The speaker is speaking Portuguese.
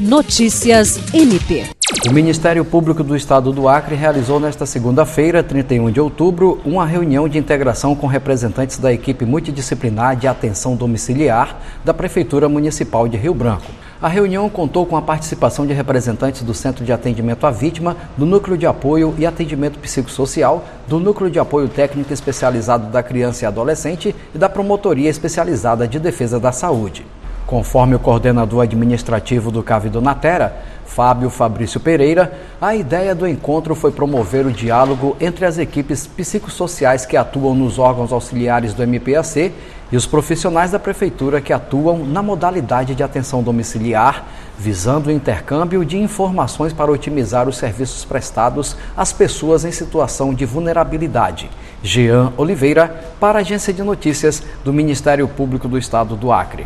Notícias MP. O Ministério Público do Estado do Acre realizou nesta segunda-feira, 31 de outubro, uma reunião de integração com representantes da equipe multidisciplinar de atenção domiciliar da Prefeitura Municipal de Rio Branco. A reunião contou com a participação de representantes do Centro de Atendimento à Vítima, do Núcleo de Apoio e Atendimento Psicossocial, do Núcleo de Apoio Técnico Especializado da Criança e Adolescente e da Promotoria Especializada de Defesa da Saúde. Conforme o coordenador administrativo do CAV Donatera, Fábio Fabrício Pereira, a ideia do encontro foi promover o diálogo entre as equipes psicossociais que atuam nos órgãos auxiliares do MPAC e os profissionais da Prefeitura que atuam na modalidade de atenção domiciliar, visando o intercâmbio de informações para otimizar os serviços prestados às pessoas em situação de vulnerabilidade. Jean Oliveira, para a Agência de Notícias do Ministério Público do Estado do Acre.